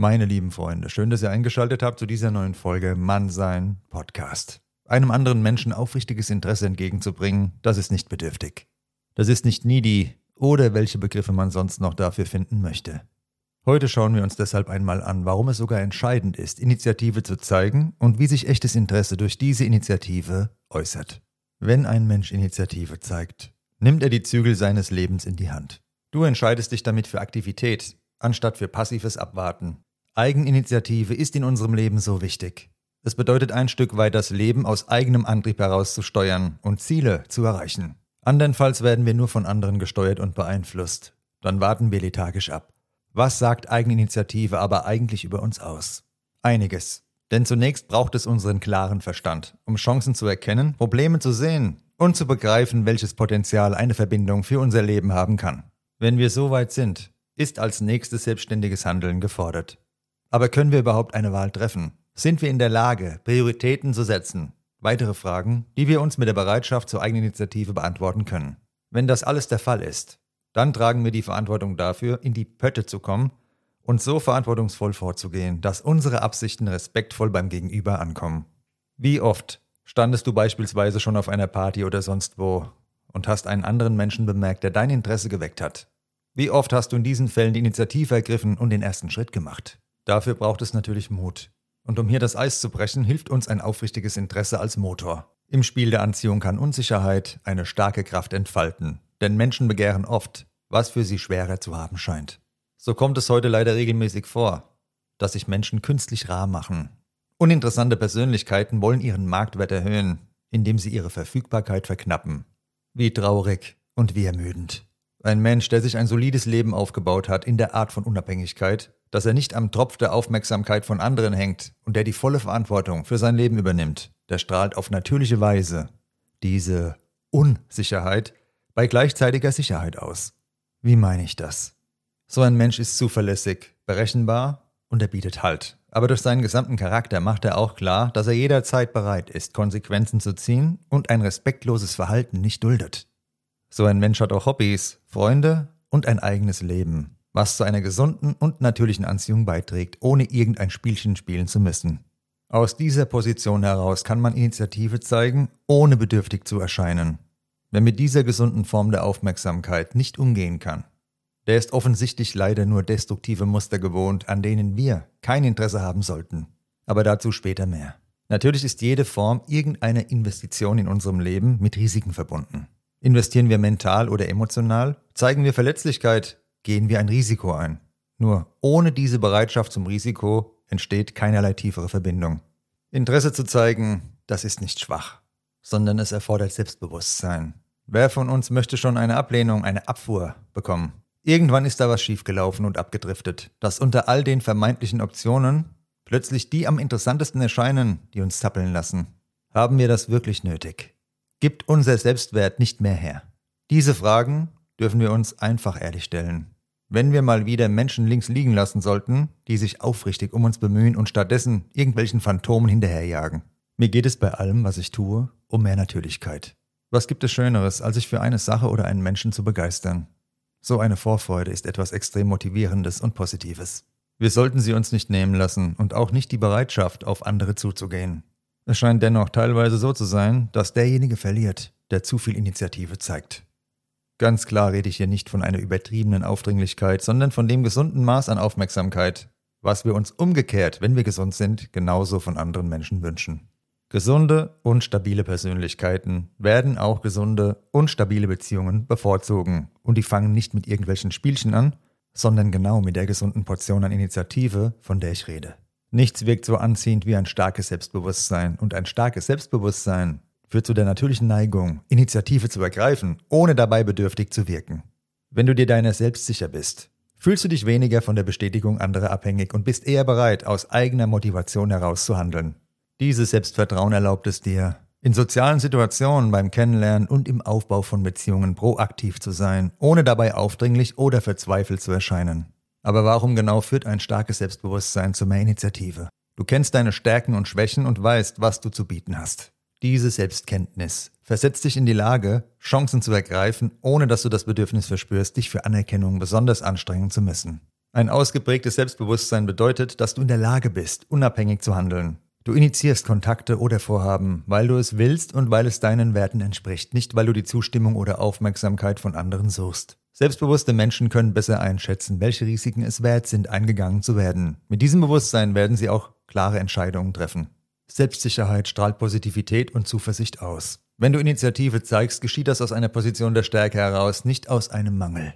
Meine lieben Freunde, schön, dass ihr eingeschaltet habt zu dieser neuen Folge Mannsein Podcast. Einem anderen Menschen aufrichtiges Interesse entgegenzubringen, das ist nicht bedürftig. Das ist nicht needy oder welche Begriffe man sonst noch dafür finden möchte. Heute schauen wir uns deshalb einmal an, warum es sogar entscheidend ist, Initiative zu zeigen und wie sich echtes Interesse durch diese Initiative äußert. Wenn ein Mensch Initiative zeigt, nimmt er die Zügel seines Lebens in die Hand. Du entscheidest dich damit für Aktivität, anstatt für passives Abwarten. Eigeninitiative ist in unserem Leben so wichtig. Es bedeutet ein Stück weit das Leben aus eigenem Antrieb heraus zu steuern und Ziele zu erreichen. Andernfalls werden wir nur von anderen gesteuert und beeinflusst. Dann warten wir lethargisch ab. Was sagt Eigeninitiative aber eigentlich über uns aus? Einiges. Denn zunächst braucht es unseren klaren Verstand, um Chancen zu erkennen, Probleme zu sehen und zu begreifen, welches Potenzial eine Verbindung für unser Leben haben kann. Wenn wir so weit sind, ist als nächstes selbstständiges Handeln gefordert. Aber können wir überhaupt eine Wahl treffen? Sind wir in der Lage, Prioritäten zu setzen? Weitere Fragen, die wir uns mit der Bereitschaft zur Eigeninitiative beantworten können. Wenn das alles der Fall ist, dann tragen wir die Verantwortung dafür, in die Pötte zu kommen und so verantwortungsvoll vorzugehen, dass unsere Absichten respektvoll beim Gegenüber ankommen. Wie oft standest du beispielsweise schon auf einer Party oder sonst wo und hast einen anderen Menschen bemerkt, der dein Interesse geweckt hat? Wie oft hast du in diesen Fällen die Initiative ergriffen und den ersten Schritt gemacht? Dafür braucht es natürlich Mut. Und um hier das Eis zu brechen, hilft uns ein aufrichtiges Interesse als Motor. Im Spiel der Anziehung kann Unsicherheit eine starke Kraft entfalten, denn Menschen begehren oft, was für sie schwerer zu haben scheint. So kommt es heute leider regelmäßig vor, dass sich Menschen künstlich rar machen. Uninteressante Persönlichkeiten wollen ihren Marktwert erhöhen, indem sie ihre Verfügbarkeit verknappen. Wie traurig und wie ermüdend. Ein Mensch, der sich ein solides Leben aufgebaut hat in der Art von Unabhängigkeit, dass er nicht am Tropf der Aufmerksamkeit von anderen hängt und der die volle Verantwortung für sein Leben übernimmt, der strahlt auf natürliche Weise diese Unsicherheit bei gleichzeitiger Sicherheit aus. Wie meine ich das? So ein Mensch ist zuverlässig, berechenbar und er bietet Halt. Aber durch seinen gesamten Charakter macht er auch klar, dass er jederzeit bereit ist, Konsequenzen zu ziehen und ein respektloses Verhalten nicht duldet. So ein Mensch hat auch Hobbys, Freunde und ein eigenes Leben, was zu einer gesunden und natürlichen Anziehung beiträgt, ohne irgendein Spielchen spielen zu müssen. Aus dieser Position heraus kann man Initiative zeigen, ohne bedürftig zu erscheinen. Wer mit dieser gesunden Form der Aufmerksamkeit nicht umgehen kann, der ist offensichtlich leider nur destruktive Muster gewohnt, an denen wir kein Interesse haben sollten. Aber dazu später mehr. Natürlich ist jede Form irgendeiner Investition in unserem Leben mit Risiken verbunden. Investieren wir mental oder emotional, zeigen wir Verletzlichkeit, gehen wir ein Risiko ein. Nur ohne diese Bereitschaft zum Risiko entsteht keinerlei tiefere Verbindung. Interesse zu zeigen, das ist nicht schwach, sondern es erfordert Selbstbewusstsein. Wer von uns möchte schon eine Ablehnung, eine Abfuhr bekommen? Irgendwann ist da was schiefgelaufen und abgedriftet, dass unter all den vermeintlichen Optionen plötzlich die am interessantesten erscheinen, die uns zappeln lassen. Haben wir das wirklich nötig? Gibt unser Selbstwert nicht mehr her? Diese Fragen dürfen wir uns einfach ehrlich stellen. Wenn wir mal wieder Menschen links liegen lassen sollten, die sich aufrichtig um uns bemühen und stattdessen irgendwelchen Phantomen hinterherjagen. Mir geht es bei allem, was ich tue, um mehr Natürlichkeit. Was gibt es Schöneres, als sich für eine Sache oder einen Menschen zu begeistern? So eine Vorfreude ist etwas extrem Motivierendes und Positives. Wir sollten sie uns nicht nehmen lassen und auch nicht die Bereitschaft, auf andere zuzugehen. Es scheint dennoch teilweise so zu sein, dass derjenige verliert, der zu viel Initiative zeigt. Ganz klar rede ich hier nicht von einer übertriebenen Aufdringlichkeit, sondern von dem gesunden Maß an Aufmerksamkeit, was wir uns umgekehrt, wenn wir gesund sind, genauso von anderen Menschen wünschen. Gesunde und stabile Persönlichkeiten werden auch gesunde und stabile Beziehungen bevorzugen und die fangen nicht mit irgendwelchen Spielchen an, sondern genau mit der gesunden Portion an Initiative, von der ich rede. Nichts wirkt so anziehend wie ein starkes Selbstbewusstsein und ein starkes Selbstbewusstsein führt zu der natürlichen Neigung, Initiative zu ergreifen, ohne dabei bedürftig zu wirken. Wenn du dir deiner selbst sicher bist, fühlst du dich weniger von der Bestätigung anderer abhängig und bist eher bereit, aus eigener Motivation heraus zu handeln. Dieses Selbstvertrauen erlaubt es dir, in sozialen Situationen beim Kennenlernen und im Aufbau von Beziehungen proaktiv zu sein, ohne dabei aufdringlich oder verzweifelt zu erscheinen. Aber warum genau führt ein starkes Selbstbewusstsein zu mehr Initiative? Du kennst deine Stärken und Schwächen und weißt, was du zu bieten hast. Diese Selbstkenntnis versetzt dich in die Lage, Chancen zu ergreifen, ohne dass du das Bedürfnis verspürst, dich für Anerkennung besonders anstrengen zu müssen. Ein ausgeprägtes Selbstbewusstsein bedeutet, dass du in der Lage bist, unabhängig zu handeln. Du initiierst Kontakte oder Vorhaben, weil du es willst und weil es deinen Werten entspricht, nicht weil du die Zustimmung oder Aufmerksamkeit von anderen suchst. Selbstbewusste Menschen können besser einschätzen, welche Risiken es wert sind, eingegangen zu werden. Mit diesem Bewusstsein werden sie auch klare Entscheidungen treffen. Selbstsicherheit strahlt Positivität und Zuversicht aus. Wenn du Initiative zeigst, geschieht das aus einer Position der Stärke heraus, nicht aus einem Mangel.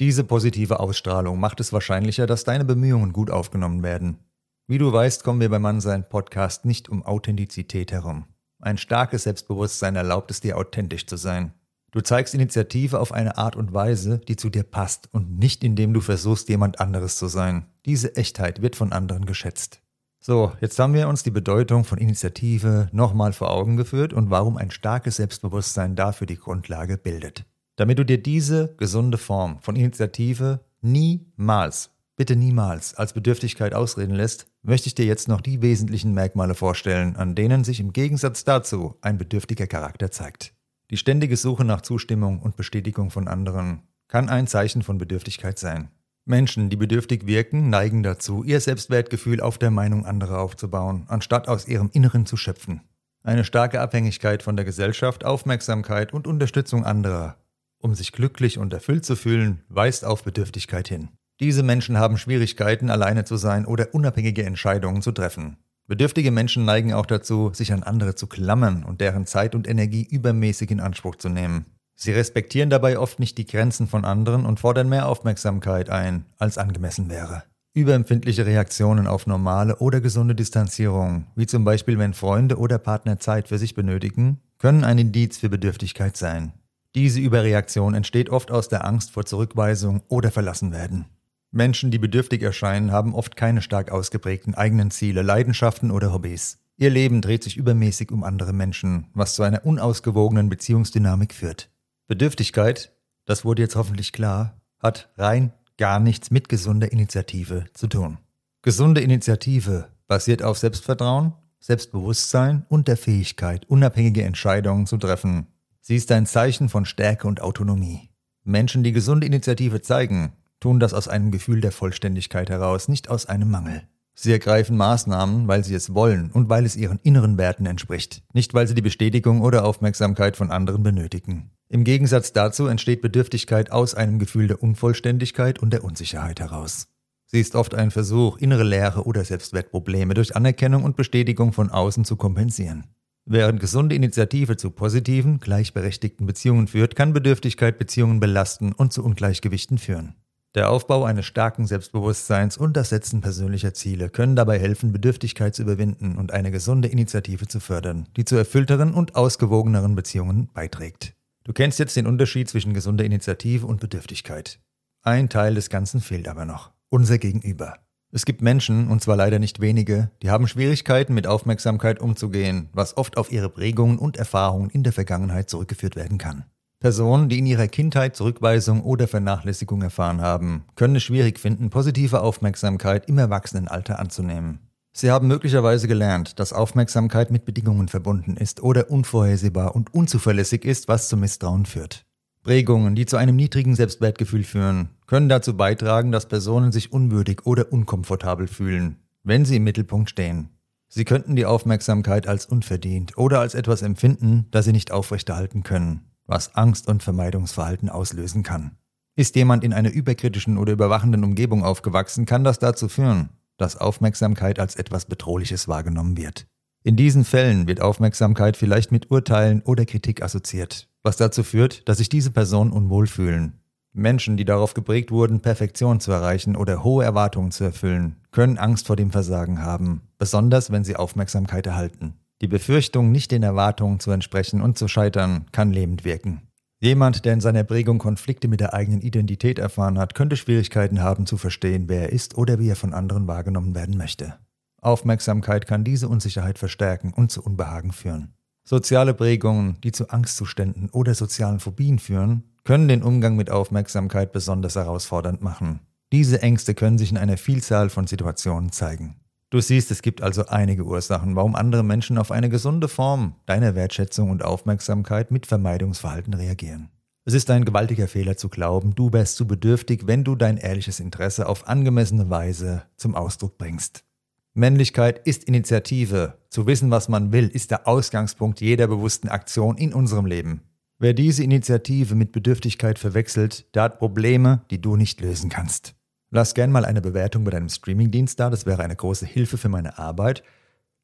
Diese positive Ausstrahlung macht es wahrscheinlicher, dass deine Bemühungen gut aufgenommen werden. Wie du weißt, kommen wir beim Mannsein Podcast nicht um Authentizität herum. Ein starkes Selbstbewusstsein erlaubt es dir, authentisch zu sein. Du zeigst Initiative auf eine Art und Weise, die zu dir passt und nicht indem du versuchst, jemand anderes zu sein. Diese Echtheit wird von anderen geschätzt. So, jetzt haben wir uns die Bedeutung von Initiative nochmal vor Augen geführt und warum ein starkes Selbstbewusstsein dafür die Grundlage bildet. Damit du dir diese gesunde Form von Initiative niemals, bitte niemals als Bedürftigkeit ausreden lässt, möchte ich dir jetzt noch die wesentlichen Merkmale vorstellen, an denen sich im Gegensatz dazu ein bedürftiger Charakter zeigt. Die ständige Suche nach Zustimmung und Bestätigung von anderen kann ein Zeichen von Bedürftigkeit sein. Menschen, die bedürftig wirken, neigen dazu, ihr Selbstwertgefühl auf der Meinung anderer aufzubauen, anstatt aus ihrem Inneren zu schöpfen. Eine starke Abhängigkeit von der Gesellschaft, Aufmerksamkeit und Unterstützung anderer, um sich glücklich und erfüllt zu fühlen, weist auf Bedürftigkeit hin. Diese Menschen haben Schwierigkeiten, alleine zu sein oder unabhängige Entscheidungen zu treffen. Bedürftige Menschen neigen auch dazu, sich an andere zu klammern und deren Zeit und Energie übermäßig in Anspruch zu nehmen. Sie respektieren dabei oft nicht die Grenzen von anderen und fordern mehr Aufmerksamkeit ein, als angemessen wäre. Überempfindliche Reaktionen auf normale oder gesunde Distanzierung, wie zum Beispiel wenn Freunde oder Partner Zeit für sich benötigen, können ein Indiz für Bedürftigkeit sein. Diese Überreaktion entsteht oft aus der Angst vor Zurückweisung oder Verlassenwerden. Menschen, die bedürftig erscheinen, haben oft keine stark ausgeprägten eigenen Ziele, Leidenschaften oder Hobbys. Ihr Leben dreht sich übermäßig um andere Menschen, was zu einer unausgewogenen Beziehungsdynamik führt. Bedürftigkeit, das wurde jetzt hoffentlich klar, hat rein gar nichts mit gesunder Initiative zu tun. Gesunde Initiative basiert auf Selbstvertrauen, Selbstbewusstsein und der Fähigkeit, unabhängige Entscheidungen zu treffen. Sie ist ein Zeichen von Stärke und Autonomie. Menschen, die gesunde Initiative zeigen, tun das aus einem Gefühl der Vollständigkeit heraus, nicht aus einem Mangel. Sie ergreifen Maßnahmen, weil sie es wollen und weil es ihren inneren Werten entspricht, nicht weil sie die Bestätigung oder Aufmerksamkeit von anderen benötigen. Im Gegensatz dazu entsteht Bedürftigkeit aus einem Gefühl der Unvollständigkeit und der Unsicherheit heraus. Sie ist oft ein Versuch, innere Leere oder Selbstwertprobleme durch Anerkennung und Bestätigung von außen zu kompensieren. Während gesunde Initiative zu positiven, gleichberechtigten Beziehungen führt, kann Bedürftigkeit Beziehungen belasten und zu Ungleichgewichten führen. Der Aufbau eines starken Selbstbewusstseins und das Setzen persönlicher Ziele können dabei helfen, Bedürftigkeit zu überwinden und eine gesunde Initiative zu fördern, die zu erfüllteren und ausgewogeneren Beziehungen beiträgt. Du kennst jetzt den Unterschied zwischen gesunder Initiative und Bedürftigkeit. Ein Teil des Ganzen fehlt aber noch. Unser Gegenüber. Es gibt Menschen, und zwar leider nicht wenige, die haben Schwierigkeiten mit Aufmerksamkeit umzugehen, was oft auf ihre Prägungen und Erfahrungen in der Vergangenheit zurückgeführt werden kann. Personen, die in ihrer Kindheit Zurückweisung oder Vernachlässigung erfahren haben, können es schwierig finden, positive Aufmerksamkeit im Erwachsenenalter anzunehmen. Sie haben möglicherweise gelernt, dass Aufmerksamkeit mit Bedingungen verbunden ist oder unvorhersehbar und unzuverlässig ist, was zu Misstrauen führt. Prägungen, die zu einem niedrigen Selbstwertgefühl führen, können dazu beitragen, dass Personen sich unwürdig oder unkomfortabel fühlen, wenn sie im Mittelpunkt stehen. Sie könnten die Aufmerksamkeit als unverdient oder als etwas empfinden, das sie nicht aufrechterhalten können was Angst und Vermeidungsverhalten auslösen kann. Ist jemand in einer überkritischen oder überwachenden Umgebung aufgewachsen, kann das dazu führen, dass Aufmerksamkeit als etwas Bedrohliches wahrgenommen wird. In diesen Fällen wird Aufmerksamkeit vielleicht mit Urteilen oder Kritik assoziiert, was dazu führt, dass sich diese Personen unwohl fühlen. Menschen, die darauf geprägt wurden, Perfektion zu erreichen oder hohe Erwartungen zu erfüllen, können Angst vor dem Versagen haben, besonders wenn sie Aufmerksamkeit erhalten. Die Befürchtung, nicht den Erwartungen zu entsprechen und zu scheitern, kann lähmend wirken. Jemand, der in seiner Prägung Konflikte mit der eigenen Identität erfahren hat, könnte Schwierigkeiten haben zu verstehen, wer er ist oder wie er von anderen wahrgenommen werden möchte. Aufmerksamkeit kann diese Unsicherheit verstärken und zu Unbehagen führen. Soziale Prägungen, die zu Angstzuständen oder sozialen Phobien führen, können den Umgang mit Aufmerksamkeit besonders herausfordernd machen. Diese Ängste können sich in einer Vielzahl von Situationen zeigen. Du siehst, es gibt also einige Ursachen, warum andere Menschen auf eine gesunde Form deiner Wertschätzung und Aufmerksamkeit mit Vermeidungsverhalten reagieren. Es ist ein gewaltiger Fehler zu glauben, du wärst zu bedürftig, wenn du dein ehrliches Interesse auf angemessene Weise zum Ausdruck bringst. Männlichkeit ist Initiative. Zu wissen, was man will, ist der Ausgangspunkt jeder bewussten Aktion in unserem Leben. Wer diese Initiative mit Bedürftigkeit verwechselt, der hat Probleme, die du nicht lösen kannst. Lass gern mal eine Bewertung bei deinem Streamingdienst da, das wäre eine große Hilfe für meine Arbeit.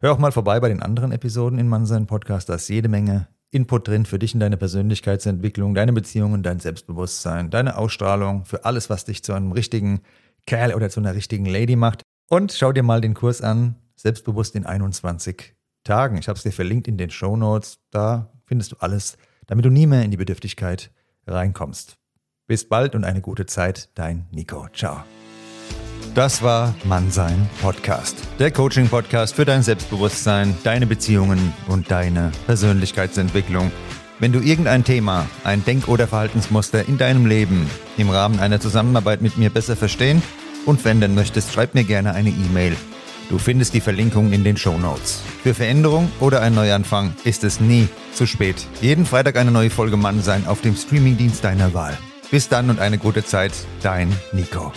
Hör auch mal vorbei bei den anderen Episoden in Mannsein Podcast, da ist jede Menge Input drin für dich in deine Persönlichkeitsentwicklung, deine Beziehungen, dein Selbstbewusstsein, deine Ausstrahlung, für alles, was dich zu einem richtigen Kerl oder zu einer richtigen Lady macht. Und schau dir mal den Kurs an, Selbstbewusst in 21 Tagen. Ich habe es dir verlinkt in den Show Notes. Da findest du alles, damit du nie mehr in die Bedürftigkeit reinkommst. Bis bald und eine gute Zeit, dein Nico. Ciao. Das war Mannsein Podcast. Der Coaching-Podcast für dein Selbstbewusstsein, deine Beziehungen und deine Persönlichkeitsentwicklung. Wenn du irgendein Thema, ein Denk- oder Verhaltensmuster in deinem Leben im Rahmen einer Zusammenarbeit mit mir besser verstehen und wenden möchtest, schreib mir gerne eine E-Mail. Du findest die Verlinkung in den Show Notes. Für Veränderung oder einen Neuanfang ist es nie zu spät. Jeden Freitag eine neue Folge Mannsein auf dem Streamingdienst deiner Wahl. Bis dann und eine gute Zeit, dein Nico.